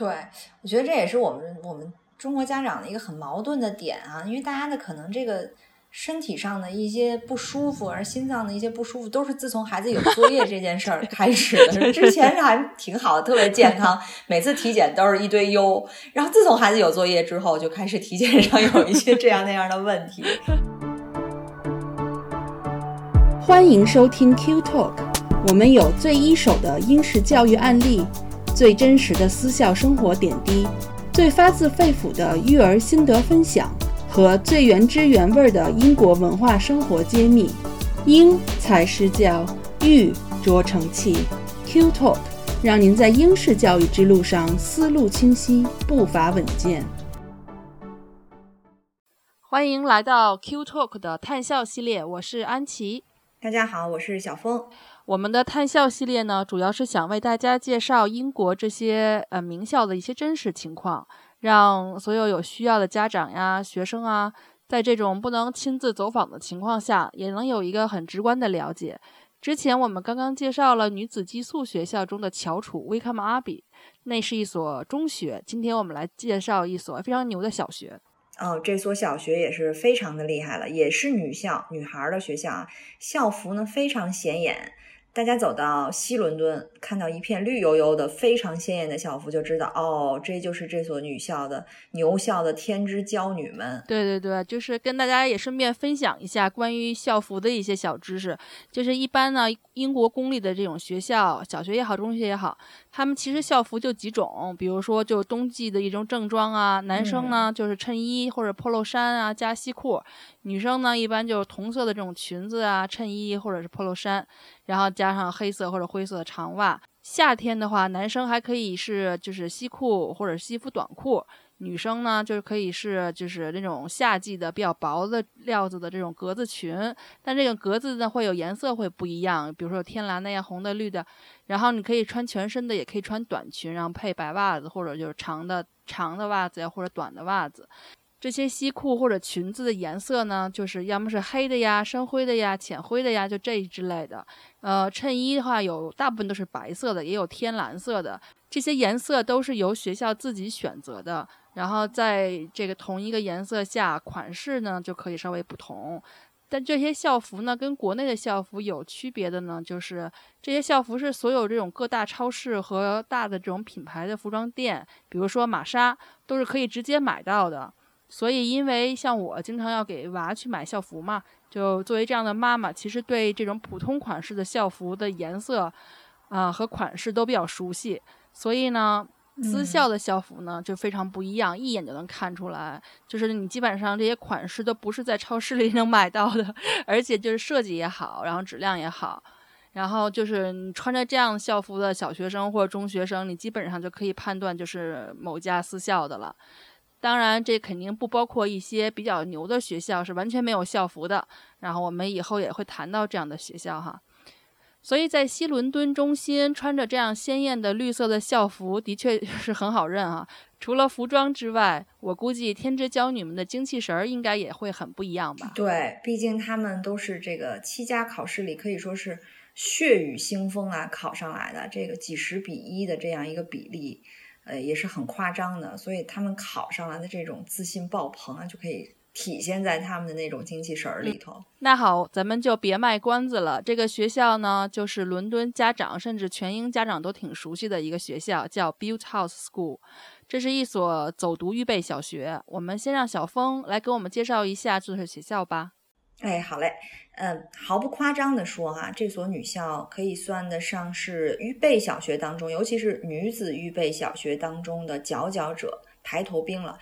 对，我觉得这也是我们我们中国家长的一个很矛盾的点啊，因为大家的可能这个。身体上的一些不舒服，而心脏的一些不舒服，都是自从孩子有作业这件事儿开始的。之前是还挺好的，特别健康，每次体检都是一堆优。然后自从孩子有作业之后，就开始体检上有一些这样那样的问题。欢迎收听 Q Talk，我们有最一手的英式教育案例，最真实的私校生活点滴，最发自肺腑的育儿心得分享。和最原汁原味的英国文化生活揭秘，英才施教，育卓成器。Q Talk 让您在英式教育之路上思路清晰，步伐稳健。欢迎来到 Q Talk 的探校系列，我是安琪。大家好，我是小峰。我们的探校系列呢，主要是想为大家介绍英国这些呃名校的一些真实情况。让所有有需要的家长呀、学生啊，在这种不能亲自走访的情况下，也能有一个很直观的了解。之前我们刚刚介绍了女子寄宿学校中的翘楚威克姆阿比，那是一所中学。今天我们来介绍一所非常牛的小学。哦，这所小学也是非常的厉害了，也是女校，女孩的学校啊，校服呢非常显眼。大家走到西伦敦，看到一片绿油油的、非常鲜艳的校服，就知道哦，这就是这所女校的牛校的天之娇女们。对对对，就是跟大家也顺便分享一下关于校服的一些小知识。就是一般呢，英国公立的这种学校，小学也好，中学也好，他们其实校服就几种，比如说就冬季的一种正装啊，男生呢就是衬衣或者 polo 衫啊加西裤。女生呢，一般就是同色的这种裙子啊、衬衣或者是 polo 衫，然后加上黑色或者灰色的长袜。夏天的话，男生还可以是就是西裤或者西服短裤，女生呢就是可以是就是那种夏季的比较薄的料子的这种格子裙。但这个格子呢会有颜色会不一样，比如说有天蓝的呀、红的、绿的。然后你可以穿全身的，也可以穿短裙，然后配白袜子或者就是长的长的袜子呀，或者短的袜子。这些西裤或者裙子的颜色呢，就是要么是黑的呀、深灰的呀、浅灰的呀，就这一之类的。呃，衬衣的话，有大部分都是白色的，也有天蓝色的。这些颜色都是由学校自己选择的。然后在这个同一个颜色下，款式呢就可以稍微不同。但这些校服呢，跟国内的校服有区别的呢，就是这些校服是所有这种各大超市和大的这种品牌的服装店，比如说玛莎，都是可以直接买到的。所以，因为像我经常要给娃去买校服嘛，就作为这样的妈妈，其实对这种普通款式的校服的颜色，啊和款式都比较熟悉。所以呢，私校的校服呢就非常不一样，一眼就能看出来。就是你基本上这些款式都不是在超市里 能买到的，而且就是设计也好，然后质量也好，然后就是你穿着这样校服的小学生或者中学生，你基本上就可以判断就是某家私校的了。当然，这肯定不包括一些比较牛的学校，是完全没有校服的。然后我们以后也会谈到这样的学校哈。所以在西伦敦中心穿着这样鲜艳的绿色的校服，的确是很好认啊。除了服装之外，我估计天之娇女们的精气神儿应该也会很不一样吧？对，毕竟他们都是这个七家考试里可以说是血雨腥风啊考上来的，这个几十比一的这样一个比例。呃，也是很夸张的，所以他们考上来的这种自信爆棚啊，就可以体现在他们的那种精气神儿里头。那好，咱们就别卖关子了。这个学校呢，就是伦敦家长甚至全英家长都挺熟悉的一个学校，叫 Built House School。这是一所走读预备小学。我们先让小峰来给我们介绍一下这所学校吧。哎，好嘞。嗯，毫不夸张地说，哈，这所女校可以算得上是预备小学当中，尤其是女子预备小学当中的佼佼者、排头兵了。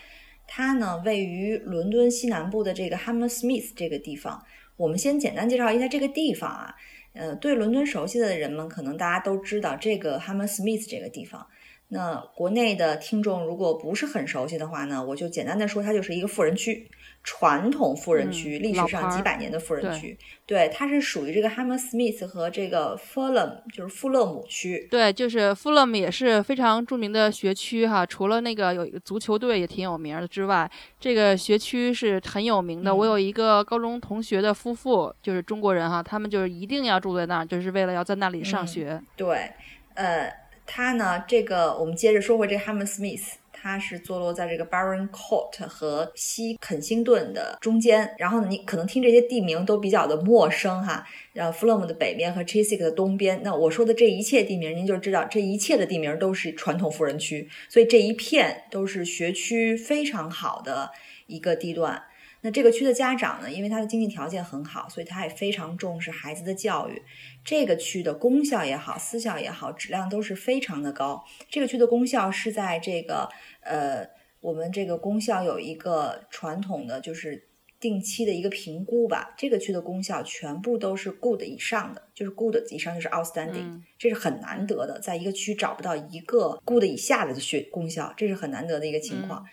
它呢，位于伦敦西南部的这个 Hammersmith 这个地方。我们先简单介绍一下这个地方啊。呃，对伦敦熟悉的人们，可能大家都知道这个 Hammersmith 这个地方。那国内的听众如果不是很熟悉的话呢，我就简单的说，它就是一个富人区。传统富人区，历史上几百年的富人区，对，它是属于这个 Hammersmith 和这个 Fulham，就是富勒姆区。对，就是 Fulham 也是非常著名的学区哈。除了那个有一个足球队也挺有名的之外，这个学区是很有名的。我有一个高中同学的夫妇，就是中国人哈，他们就是一定要住在那儿，就是为了要在那里上学。对，呃。它呢，这个我们接着说回这 Hammersmith，它是坐落在这个 Baron Court 和西肯辛顿的中间。然后，你可能听这些地名都比较的陌生哈。呃，Fulham 的北边和 Chiswick 的东边。那我说的这一切地名，您就知道这一切的地名都是传统富人区，所以这一片都是学区非常好的一个地段。那这个区的家长呢，因为他的经济条件很好，所以他也非常重视孩子的教育。这个区的公校也好，私校也好，质量都是非常的高。这个区的公校是在这个呃，我们这个公校有一个传统的，就是定期的一个评估吧。这个区的公校全部都是 good 以上的，就是 good 以上就是 outstanding，这是很难得的，在一个区找不到一个 good 以下的学公校，这是很难得的一个情况。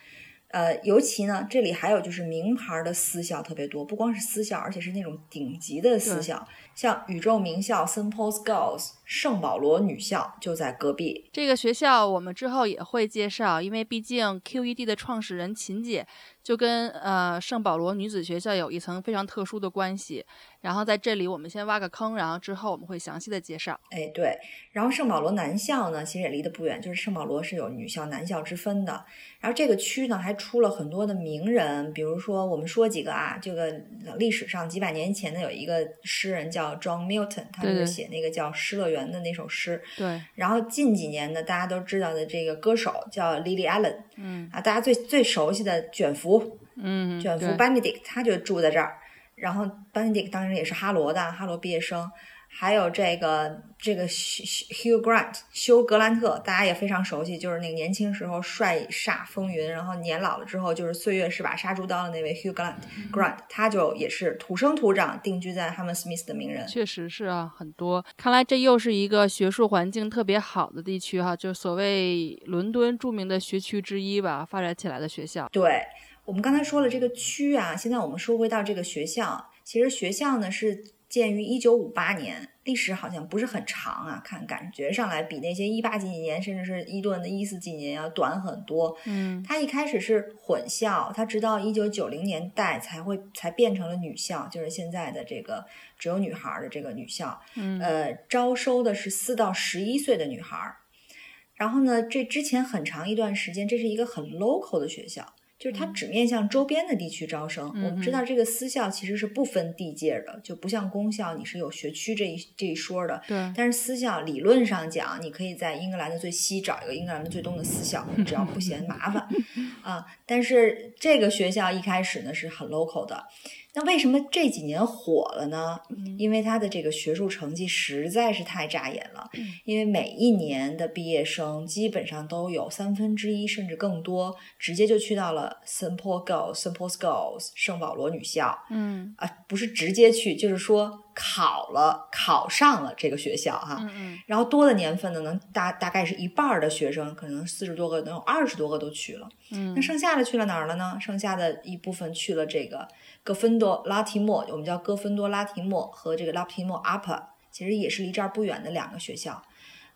呃，尤其呢，这里还有就是名牌的私校特别多，不光是私校，而且是那种顶级的私校，像宇宙名校 St Paul's Girls 圣保罗女校就在隔壁。这个学校我们之后也会介绍，因为毕竟 QED 的创始人秦姐就跟呃圣保罗女子学校有一层非常特殊的关系。然后在这里我们先挖个坑，然后之后我们会详细的介绍。哎，对，然后圣保罗男校呢，其实也离得不远，就是圣保罗是有女校男校之分的。然后这个区呢，还出了很多的名人，比如说我们说几个啊，这个历史上几百年前呢有一个诗人叫 John Milton，他就写那个叫《失乐园》的那首诗。对。然后近几年呢，大家都知道的这个歌手叫 Lily Allen，嗯啊，大家最最熟悉的卷福，嗯，卷福 Benedict，他就住在这儿。然后 Benedict 当时也是哈罗的，哈罗毕业生。还有这个这个 Hugh Grant 休格兰特，大家也非常熟悉，就是那个年轻时候帅煞风云，然后年老了之后就是岁月是把杀猪刀的那位 Hugh Grant Grant，他就也是土生土长定居在 Hammersmith 的名人。确实是啊，很多。看来这又是一个学术环境特别好的地区哈，就所谓伦敦著名的学区之一吧，发展起来的学校。对我们刚才说了这个区啊，现在我们说回到这个学校，其实学校呢是。建于一九五八年，历史好像不是很长啊，看感觉上来比那些一八几几年，甚至是伊顿的一四几年要短很多。嗯，它一开始是混校，它直到一九九零年代才会才变成了女校，就是现在的这个只有女孩的这个女校。嗯，呃，招收的是四到十一岁的女孩。然后呢，这之前很长一段时间，这是一个很 local 的学校。就是它只面向周边的地区招生。我们知道这个私校其实是不分地界的，就不像公校，你是有学区这一这一说的。对。但是私校理论上讲，你可以在英格兰的最西找一个英格兰的最东的私校，只要不嫌麻烦 啊。但是这个学校一开始呢是很 local 的。那为什么这几年火了呢？因为他的这个学术成绩实在是太扎眼了。因为每一年的毕业生基本上都有三分之一甚至更多直接就去到了 Simple Girls、Simple Schools 圣保罗女校。嗯啊，不是直接去，就是说考了考上了这个学校哈。嗯嗯。然后多的年份呢，能大大概是一半的学生，可能四十多个，能有二十多个都去了。嗯。那剩下的去了哪儿了呢？剩下的一部分去了这个。哥芬多拉提莫，我们叫哥芬多拉提莫和这个拉提莫 upper，其实也是离这儿不远的两个学校。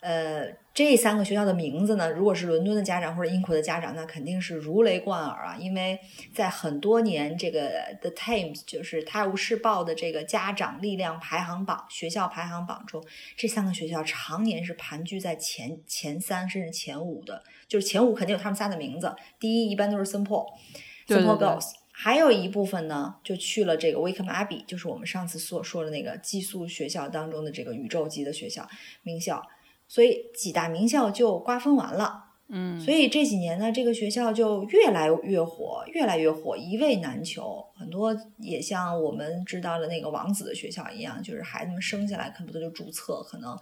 呃，这三个学校的名字呢，如果是伦敦的家长或者英国的家长，那肯定是如雷贯耳啊，因为在很多年这个 The Times 就是《泰晤士报》的这个家长力量排行榜、学校排行榜中，这三个学校常年是盘踞在前前三甚至前五的，就是前五肯定有他们仨的名字，第一一般都是 St Paul，St Paul Girls。还有一部分呢，就去了这个 Wickham Abbey，就是我们上次所说的那个寄宿学校当中的这个宇宙级的学校名校，所以几大名校就瓜分完了。嗯，所以这几年呢，这个学校就越来越火，越来越火，一位难求。很多也像我们知道的那个王子的学校一样，就是孩子们生下来恨不得就注册，可能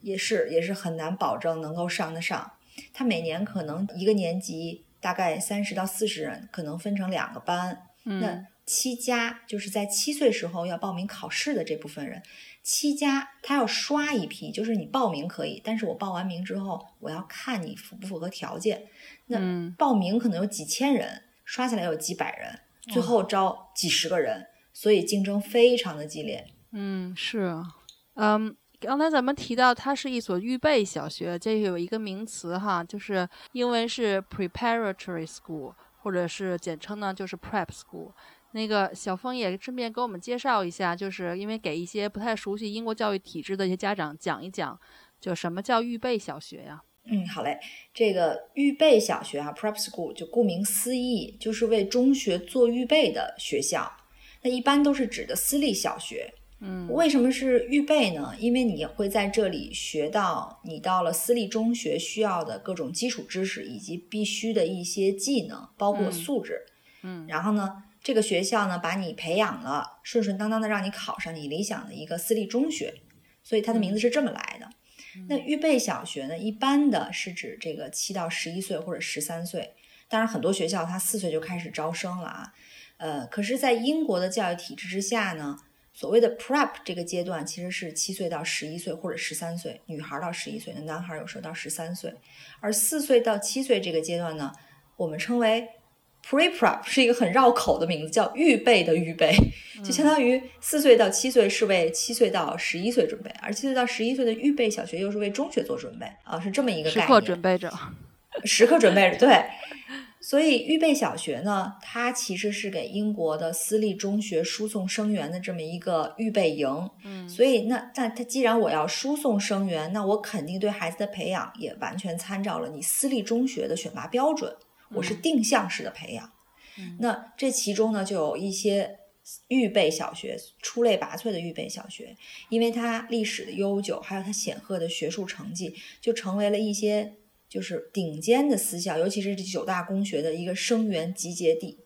也是也是很难保证能够上得上。他每年可能一个年级。大概三十到四十人，可能分成两个班。那七家就是在七岁时候要报名考试的这部分人，七家他要刷一批，就是你报名可以，但是我报完名之后，我要看你符不符合条件。那报名可能有几千人，刷下来有几百人，最后招几十个人，所以竞争非常的激烈。嗯，是，嗯。刚才咱们提到它是一所预备小学，这有一个名词哈，就是英文是 preparatory school，或者是简称呢就是 prep school。那个小峰也顺便给我们介绍一下，就是因为给一些不太熟悉英国教育体制的一些家长讲一讲，就什么叫预备小学呀？嗯，好嘞。这个预备小学啊，prep school 就顾名思义，就是为中学做预备的学校。那一般都是指的私立小学。嗯，为什么是预备呢？因为你会在这里学到你到了私立中学需要的各种基础知识以及必须的一些技能，包括素质。嗯，然后呢，这个学校呢把你培养了，顺顺当当的让你考上你理想的一个私立中学，所以它的名字是这么来的。那预备小学呢，一般的是指这个七到十一岁或者十三岁，当然很多学校它四岁就开始招生了啊。呃，可是，在英国的教育体制之下呢，所谓的 prep 这个阶段其实是七岁到十一岁或者十三岁，女孩到十一岁，那男孩有时候到十三岁，而四岁到七岁这个阶段呢，我们称为 pre prep，是一个很绕口的名字，叫预备的预备，就相当于四岁到七岁是为七岁到十一岁准备，而七岁到十一岁的预备小学又是为中学做准备啊，是这么一个概念。时刻准备着，时刻准备着，对。所以预备小学呢，它其实是给英国的私立中学输送生源的这么一个预备营。嗯，所以那那它既然我要输送生源，那我肯定对孩子的培养也完全参照了你私立中学的选拔标准，我是定向式的培养。嗯那这其中呢，就有一些预备小学出类拔萃的预备小学，因为它历史的悠久，还有它显赫的学术成绩，就成为了一些就是顶尖的私校，尤其是这九大公学的一个生源集结地。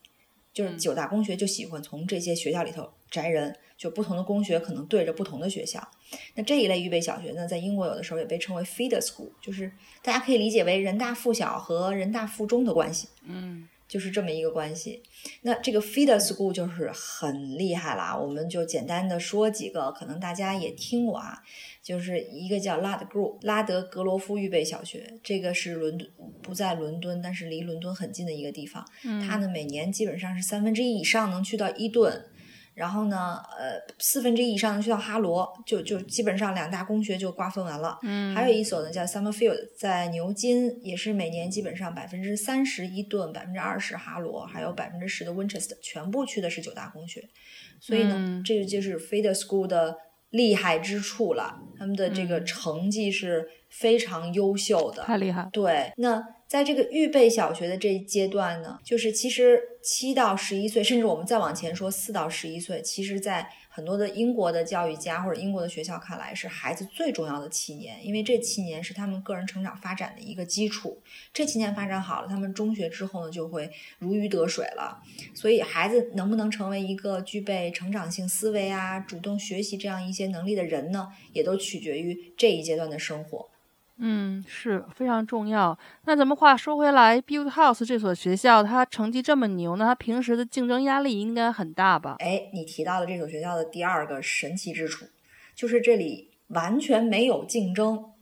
就是九大公学就喜欢从这些学校里头摘人，就不同的公学可能对着不同的学校。那这一类预备小学呢，在英国有的时候也被称为 feeder school，就是大家可以理解为人大附小和人大附中的关系。嗯就是这么一个关系。那这个 feeder school 就是很厉害啦，我们就简单的说几个，可能大家也听过啊，就是一个叫拉德格拉德格罗夫预备小学，这个是伦敦不在伦敦，但是离伦敦很近的一个地方。嗯，它呢每年基本上是三分之一以上能去到伊顿。然后呢，呃，四分之一以上能去到哈罗，就就基本上两大公学就瓜分完了。嗯，还有一所呢，叫 Summerfield，在牛津，也是每年基本上百分之三十伊顿，百分之二十哈罗，还有百分之十的 Winchester，全部去的是九大公学。所以呢，嗯这个就是 feeder school 的厉害之处了，他们的这个嗯成绩是非常优秀的。太厉害，对，那在这个预备小学的这一阶段呢，就是其实七到十一岁，甚至我们再往前说四到十一岁，其实，在很多的英国的教育家或者英国的学校看来，是孩子最重要的七年，因为这七年是他们个人成长发展的一个基础。这七年发展好了，他们中学之后呢，就会如鱼得水了。所以，孩子能不能成为一个具备成长性思维啊、主动学习这样一些能力的人呢，也都取决于这一阶段的生活。嗯，是非常重要。那咱们话说回来，Build House 这所学校，它成绩这么牛，那它平时的竞争压力应该很大吧？哎，你提到了这所学校的第二个神奇之处，就是这里完全没有竞争。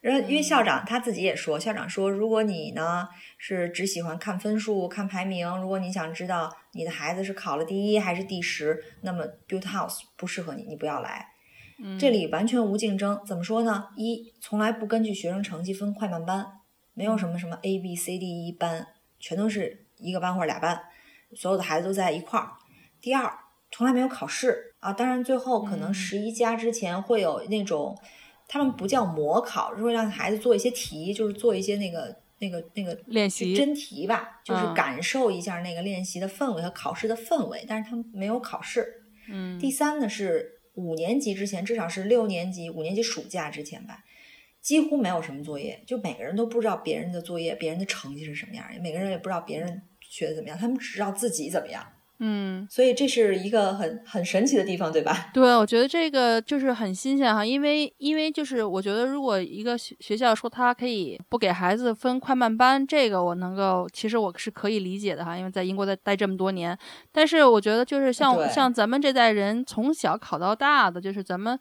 然后，因为校长他自己也说，校长说，如果你呢是只喜欢看分数、看排名，如果你想知道你的孩子是考了第一还是第十，那么 Build House 不适合你，你不要来。嗯，这里完全无竞争，怎么说呢？一，从来不根据学生成绩分快慢班，没有什么什么 A B C D E 班，全都是一个班或者俩班，所有的孩子都在一块儿。第二，从来没有考试啊，当然最后可能嗯十一加之前会有那种，他们不叫模考，是会让孩子做一些题，就是做一些那个那个那个练习真题吧，就是嗯感受一下那个练习的氛围和考试的氛围，但是他们没有考试。嗯，第三呢是五年级之前，至少是六年级、五年级暑假之前吧，几乎没有什么作业，就每个人都不知道别人的作业、别人的成绩是什么样，每个人也不知道别人学的怎么样，他们只知道自己怎么样。嗯，所以这是一个很很神奇的地方，对吧？对，我觉得这个就是很新鲜哈，因为因为就是我觉得如果一个学学校说他可以不给孩子分快慢班，这个我能够其实我是可以理解的哈，因为在英国在待这么多年，但是我觉得就是像像咱们这代人从小考到大的，就是咱们。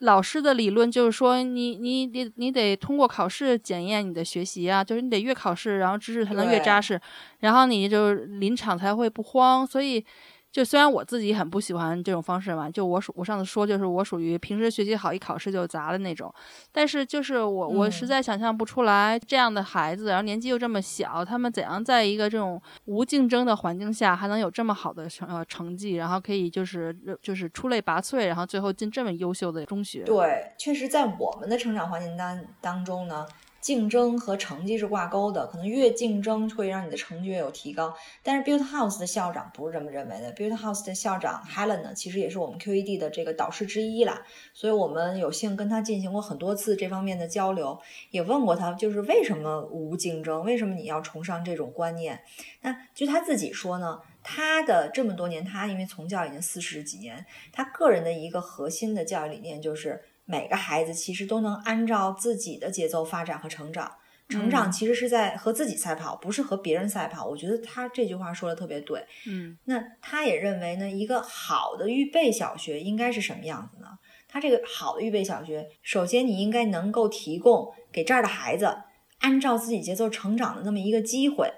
老师的理论就是说你，你得你得通过考试检验你的学习啊，就是你得越考试，然后知识才能越扎实，然后你就临场才会不慌。所以，就虽然我自己很不喜欢这种方式嘛，就我属我上次说就是我属于平时学习好，一考试就砸的那种，但是就是我我实嗯在想象不出来这样的孩子，然后年纪又这么小，他们怎样在一个这种无竞争的环境下还能有这么好的成呃成绩，然后可以就是就是出类拔萃，然后最后进这么优秀的中学。对，确实在我们的成长环境当当中呢，竞争和成绩是挂钩的，可能越竞争会让你的成绩越有提高。但是 Build House 的校长不是这么认为的，Build House 的校长 Helen 呢，其实也是我们 QED 的这个导师之一啦，所以我们有幸跟他进行过很多次这方面的交流，也问过他，就是为什么无竞争，为什么你要崇尚这种观念？那就他自己说呢，他的这么多年，他因为从教已经四十几年，他个人的一个核心的教育理念就是。每个孩子其实都能按照自己的节奏发展和成长，成长其实是在和自己赛跑，不是和别人赛跑。我觉得他这句话说的特别对。嗯，那他也认为呢，一个好的预备小学应该是什么样子呢？他这个好的预备小学，首先你应该能够提供给这儿的孩子按照自己节奏成长的那么一个机会。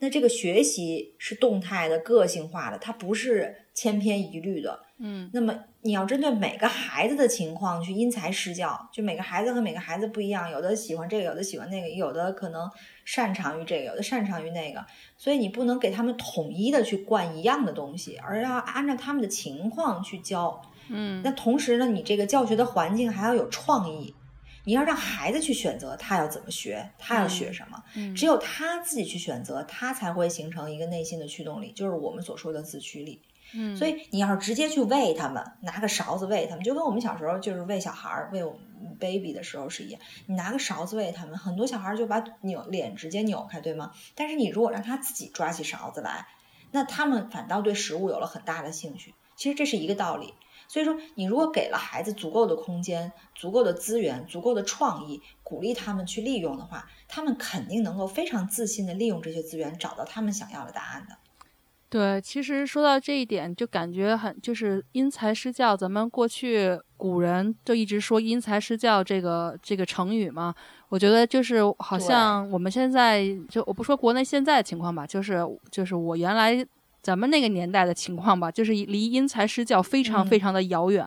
那这个学习是动态的、个性化的，它不是千篇一律的。嗯，那么你要针对每个孩子的情况去因材施教，就每个孩子和每个孩子不一样，有的喜欢这个，有的喜欢那个，有的可能擅长于这个，有的擅长于那个，所以你不能给他们统一的去灌一样的东西，而要按照他们的情况去教。嗯，那同时呢，你这个教学的环境还要有创意，你要让孩子去选择他要怎么学，他要学什么，只有他自己去选择，他才会形成一个内心的驱动力，就是我们所说的自驱力。嗯，所以你要是直接去喂他们，拿个勺子喂他们，就跟我们小时候就是喂小孩儿、喂我们 baby 的时候是一样。你拿个勺子喂他们，很多小孩就把扭脸直接扭开，对吗？但是你如果让他自己抓起勺子来，那他们反倒对食物有了很大的兴趣。其实这是一个道理。所以说，你如果给了孩子足够的空间、足够的资源、足够的创意，鼓励他们去利用的话，他们肯定能够非常自信的利用这些资源，找到他们想要的答案的。对，其实说到这一点，就感觉很就是因材施教。咱们过去古人就一直说“因材施教”这个这个成语嘛。我觉得就是好像我们现在就我不说国内现在的情况吧，就是就是我原来咱们那个年代的情况吧，就是离因材施教非常非常的遥远，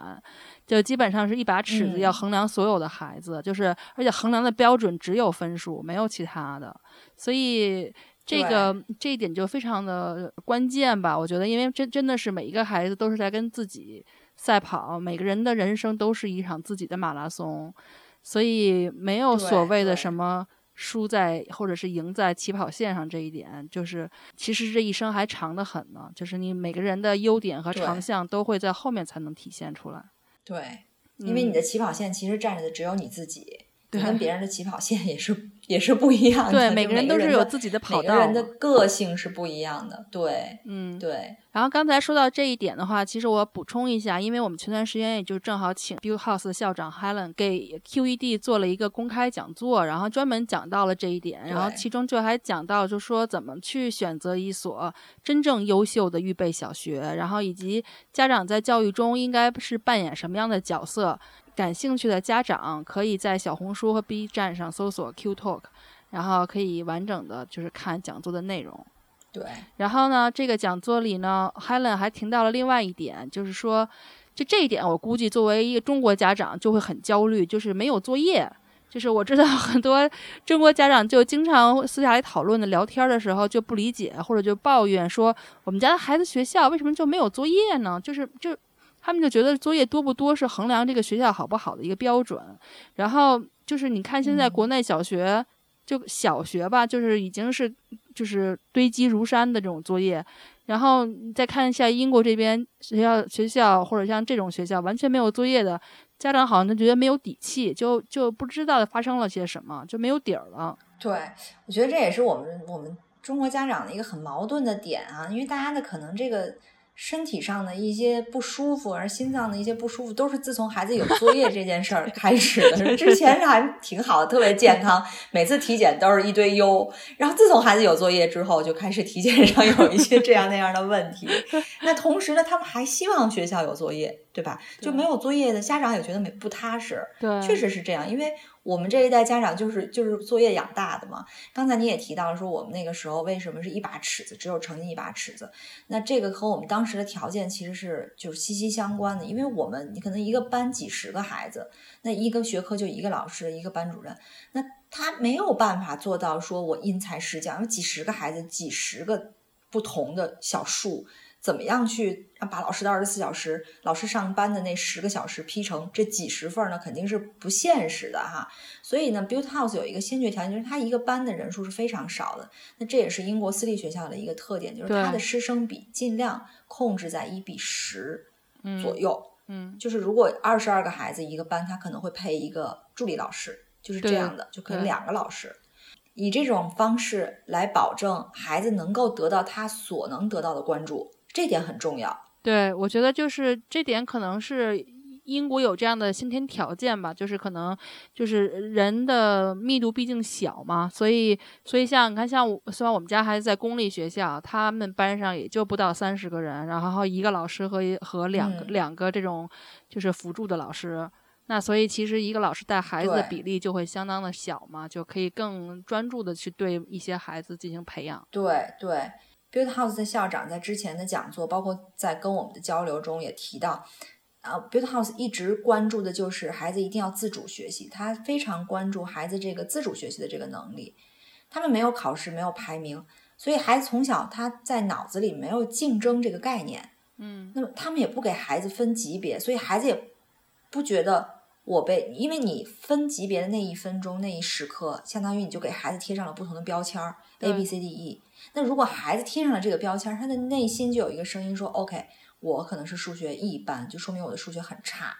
就基本上是一把尺子要衡量所有的孩子，就是而且衡量的标准只有分数，没有其他的，所以。这个这一点就非常的关键吧？我觉得，因为真真的是每一个孩子都是在跟自己赛跑，每个人的人生都是一场自己的马拉松，所以没有所谓的什么输在或者是赢在起跑线上这一点，就是其实这一生还长得很呢。就是你每个人的优点和长项都会在后面才能体现出来。对，因为你的起跑线其实站着的只有你自己，跟别人的起跑线也是。也是不一样的，对，每个人都是有自己的跑道，每个人的个性是不一样的，对，嗯，对。然后刚才说到这一点的话，其实我补充一下，因为我们前段时间也就正好请 Build House 的校长 Helen 给 QED 做了一个公开讲座，然后专门讲到了这一点，然后其中就还讲到，就说怎么去选择一所真正优秀的预备小学，然后以及家长在教育中应该是扮演什么样的角色。感兴趣的家长可以在小红书和 B 站上搜索 Q Talk，然后可以完整的就是看讲座的内容。对，然后呢，这个讲座里呢，Helen 还提到了另外一点，就是说，就这一点，我估计作为一个中国家长就会很焦虑，就是没有作业。就是我知道 很多中国家长就经常私下里讨论的聊天的时候就不理解，或者就抱怨说，我们家的孩子学校为什么就没有作业呢？就是就。他们就觉得作业多不多是衡量这个学校好不好的一个标准，然后就是你看现在国内小学，就小学吧，就是已经是就是堆积如山的这种作业，然后你再看一下英国这边学校学校或者像这种学校完全没有作业的家长，好像就觉得没有底气，就就不知道发生了些什么，就没有底儿了。对，我觉得这也是我们我们中国家长的一个很矛盾的点啊，因为大家的可能这个。身体上的一些不舒服，而心脏的一些不舒服，都是自从孩子有作业这件事儿 开始的。之前还挺好的，特别健康，每次体检都是一堆优。然后自从孩子有作业之后，就开始体检上有一些这样那样的问题。那同时呢，他们还希望学校有作业，对吧？就没有作业的家长也觉得没不踏实。对，确实是这样，因为。我们这一代家长就是就是作业养大的嘛。刚才你也提到说，我们那个时候为什么是一把尺子，只有成绩一把尺子？那这个和我们当时的条件其实是就是息息相关的。因为我们你可能一个班几十个孩子，那一个学科就一个老师一个班主任，那他没有办法做到说我因材施教，因为几十个孩子几十个不同的小数。怎么样去把老师的二十四小时，老师上班的那十个小时批成这几十份呢？肯定是不现实的哈。所以呢，Build House 有一个先决条件，就是它一个班的人数是非常少的。那这也是英国私立学校的一个特点，就是它的师生比尽量控制在一比十左右。嗯，就是如果二十二个孩子一个班，他可能会配一个助理老师，就是这样的，就可能两个老师。以这种方式来保证孩子能够得到他所能得到的关注。这点很重要，对我觉得就是这点可能是英国有这样的先天条件吧，就是可能就是人的密度毕竟小嘛，所以所以像你看像虽然我们家孩子在公立学校，他们班上也就不到三十个人，然后一个老师和和两个两个这种就是辅助的老师，那所以其实一个老师带孩子的比例就会相当的小嘛，就可以更专注的去对一些孩子进行培养。对对。Build House 的校长在之前的讲座，包括在跟我们的交流中也提到，啊，Build House 一直关注的就是孩子一定要自主学习，他非常关注孩子这个自主学习的这个能力。他们没有考试，没有排名，所以孩子从小他在脑子里没有竞争这个概念。嗯，那么他们也不给孩子分级别，所以孩子也不觉得我被，因为你分级别的那一分钟那一时刻，相当于你就给孩子贴上了不同的标签儿，A B C D E。那如果孩子贴上了这个标签，他的内心就有一个声音说：“OK，我可能是数学一般，就说明我的数学很差。”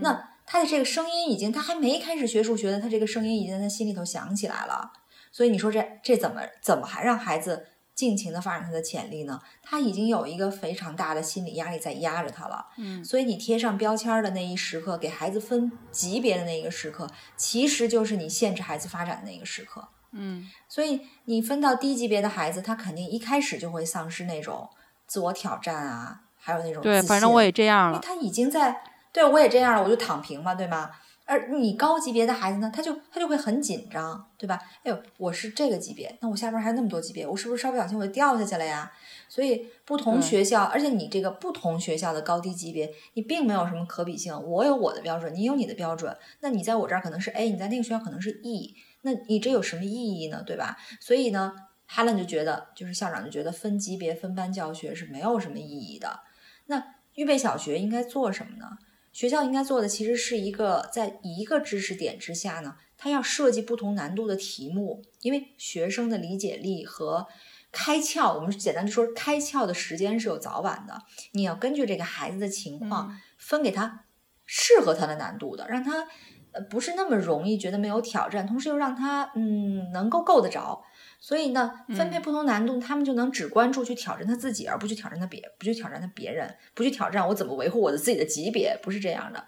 那他的这个声音已经，他还没开始学数学呢，他这个声音已经在他心里头响起来了。所以你说这这怎么怎么还让孩子尽情的发展他的潜力呢？他已经有一个非常大的心理压力在压着他了。嗯，所以你贴上标签的那一时刻，给孩子分级别的那一个时刻，其实就是你限制孩子发展的那个时刻。嗯，所以你分到低级别的孩子，他肯定一开始就会丧失那种自我挑战啊，还有那种对，反正我也这样了。他已经在对我也这样了，我就躺平嘛，对吗？而你高级别的孩子呢，他就他就会很紧张，对吧？哎呦，我是这个级别，那我下边还有那么多级别，我是不是稍不小心我就掉下去了呀？所以不同学校，而且你这个不同学校的高低级别，你并没有什么可比性。我有我的标准，你有你的标准，那你在我这儿可能是 A，你在那个学校可能是 E。那你这有什么意义呢？对吧？所以呢，Helen 就觉得，就是校长就觉得分级别、分班教学是没有什么意义的。那预备小学应该做什么呢？学校应该做的其实是一个在一个知识点之下呢，它要设计不同难度的题目，因为学生的理解力和开窍，我们简单就说开窍的时间是有早晚的。你要根据这个孩子的情况分给他适合他的难度的，让他。呃，不是那么容易，觉得没有挑战，同时又让他嗯能够够得着，所以呢，分配不同难度，他们就能只关注去挑战他自己，而不去挑战他别，不去挑战他别人，不去挑战我怎么维护我的自己的级别，不是这样的。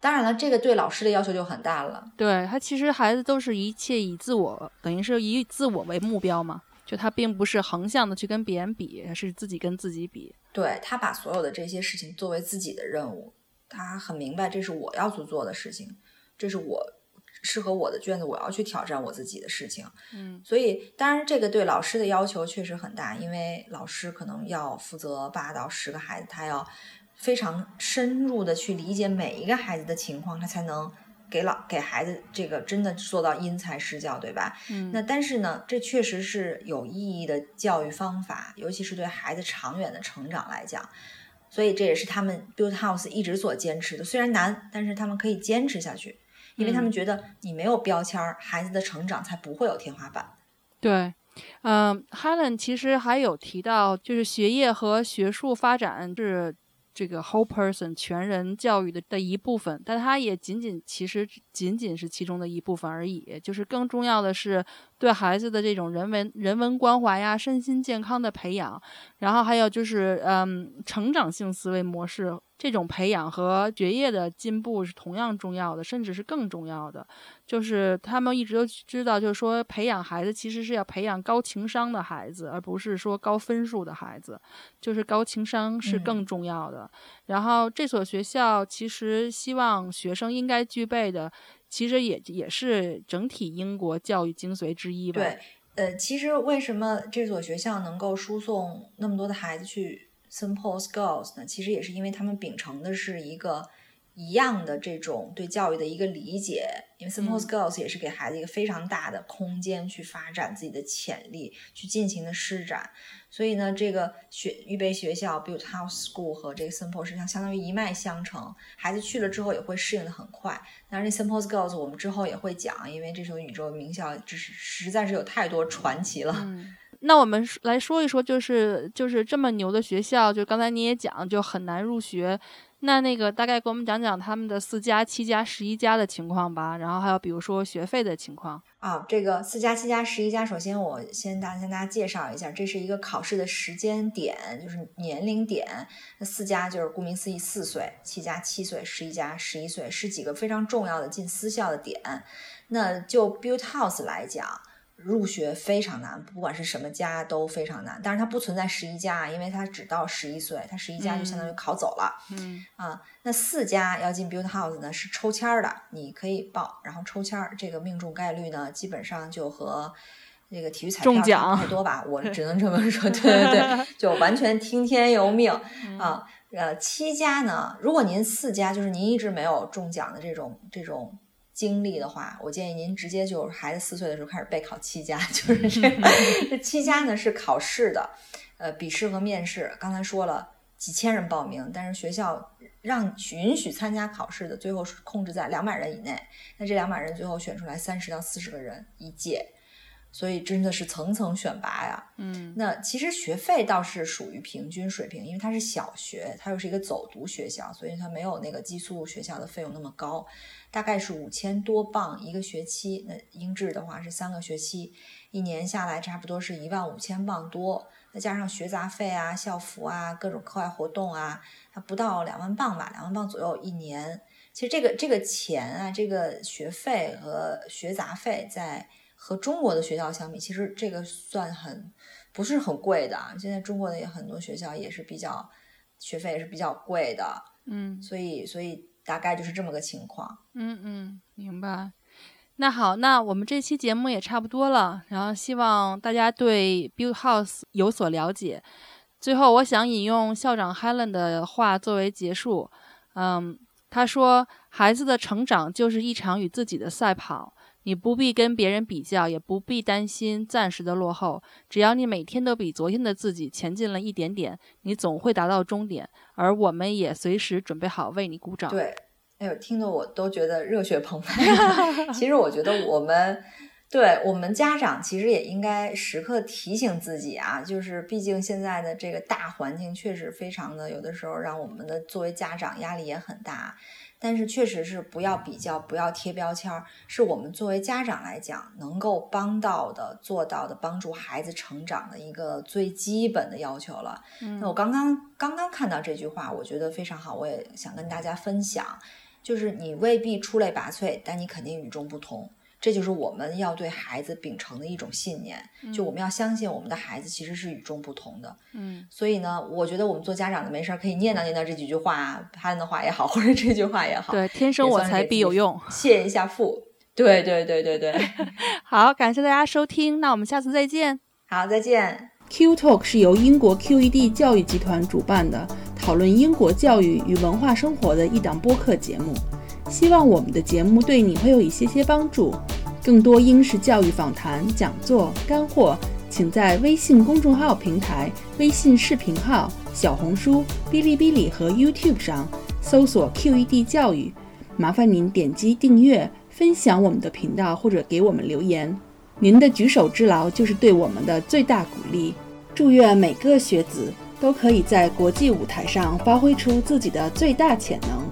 当然了，这个对老师的要求就很大了。对他，其实孩子都是一切以自我，等于是以自我为目标嘛，就他并不是横向的去跟别人比，是自己跟自己比。对他把所有的这些事情作为自己的任务，他很明白这是我要去做的事情。这是我适合我的卷子，我要去挑战我自己的事情。嗯，所以当然这个对老师的要求确实很大，因为老师可能要负责八到十个孩子，他要非常深入的去理解每一个孩子的情况，他才能给老给孩子这个真的做到因材施教，对吧？嗯，那但是呢，这确实是有意义的教育方法，尤其是对孩子长远的成长来讲。所以这也是他们 Build House 一直所坚持的，虽然难，但是他们可以坚持下去。因为他们觉得你没有标签儿，孩子的成长才不会有天花板。对，嗯，Helen 其实还有提到，就是学业和学术发展是。这个 whole person 全人教育的的一部分，但它也仅仅其实仅仅是其中的一部分而已。就是更重要的是对孩子的这种人文人文关怀呀、身心健康的培养，然后还有就是嗯成长性思维模式这种培养和学业的进步是同样重要的，甚至是更重要的。就是他们一直都知道，就是说培养孩子其实是要培养高情商的孩子，而不是说高分数的孩子。就是高情商是更重要的。然后这所学校其实希望学生应该具备的，其实也也是整体英国教育精髓之一吧。对，呃，其实为什么这所学校能够输送那么多的孩子去 St Paul's Girls 呢？其实也是因为他们秉承的是一个。一样的这种对教育的一个理解，因为 s i m p l e s Girls 也是给孩子一个非常大的空间去发展自己的潜力，去尽情的施展。所以呢，这个学预备学校 Build House School 和这个 Simple 实际上相当于一脉相承，孩子去了之后也会适应的很快。当然，这 s i m p l e s Girls 我们之后也会讲，因为这所宇宙名校，只是实在是有太多传奇了。嗯，那我们来说一说，就是就是这么牛的学校，就刚才你也讲，就很难入学。那那个大概给我们讲讲他们的四加七加十一加的情况吧，然后还有比如说学费的情况啊。这个四加七加十一加，首先我先大先大家介绍一下，这是一个考试的时间点，就是年龄点。那四加就是顾名思义四岁，七加七岁，十一加十一岁，是几个非常重要的进私校的点。那就 Build House 来讲。入学非常难，不管是什么家都非常难。但是它不存在十一家，因为它只到十一岁，它十一家就相当于考走了。嗯啊，那四家要进 Build House 呢是抽签儿的，你可以报，然后抽签儿，这个命中概率呢基本上就和那个体育彩票差不太多吧，我 只能这么说。对对对，就完全听天由命啊。呃，七家呢，如果您四家就是您一直没有中奖的这种这种。经历的话，我建议您直接就是孩子四岁的时候开始备考七家，就是这这七家呢是考试的，呃，笔试和面试。刚才说了几千人报名，但是学校让允许参加考试的，最后是控制在两百人以内。那这两百人最后选出来三十到四十个人一届，所以真的是层层选拔呀。嗯，那其实学费倒是属于平均水平，因为它是小学，它又是一个走读学校，所以它没有那个寄宿学校的费用那么高。大概是五千多镑一个学期，那英制的话是三个学期，一年下来差不多是一万五千镑多，再加上学杂费啊、校服啊、各种课外活动啊，它不到两万镑吧，两万镑左右一年。其实这个这个钱啊，这个学费和学杂费，在和中国的学校相比，其实这个算很不是很贵的。现在中国的也很多学校也是比较学费也是比较贵的，嗯，所以所以。大概就是这么个情况。嗯嗯，明白。那好，那我们这期节目也差不多了，然后希望大家对 Build House 有所了解。最后，我想引用校长 Helen 的话作为结束。嗯，他说：“孩子的成长就是一场与自己的赛跑。”你不必跟别人比较，也不必担心暂时的落后。只要你每天都比昨天的自己前进了一点点，你总会达到终点。而我们也随时准备好为你鼓掌。对，哎呦，听得我都觉得热血澎湃。其实我觉得我们，对我们家长其实也应该时刻提醒自己啊，就是毕竟现在的这个大环境确实非常的，有的时候让我们的作为家长压力也很大。但是确实是不要比较，不要贴标签儿，是我们作为家长来讲能够帮到的、做到的，帮助孩子成长的一个最基本的要求了。那我刚刚刚刚看到这句话，我觉得非常好，我也想跟大家分享，就是你未必出类拔萃，但你肯定与众不同。这就是我们要对孩子秉承的一种信念，就我们要相信我们的孩子其实是与众不同的。嗯，所以呢，我觉得我们做家长的没事儿可以念叨念叨这几句话，他的话也好，或者这句话也好。对，天生我材必有用，谢一下父。对对对对对。好，感谢大家收听，那我们下次再见。好，再见。Q Talk 是由英国 QED 教育集团主办的，讨论英国教育与文化生活的一档播客节目。希望我们的节目对你会有一些些帮助。更多英式教育访谈、讲座、干货，请在微信公众号平台、微信视频号、小红书、哔哩哔哩和 YouTube 上搜索 QED 教育。麻烦您点击订阅、分享我们的频道或者给我们留言。您的举手之劳就是对我们的最大鼓励。祝愿每个学子都可以在国际舞台上发挥出自己的最大潜能。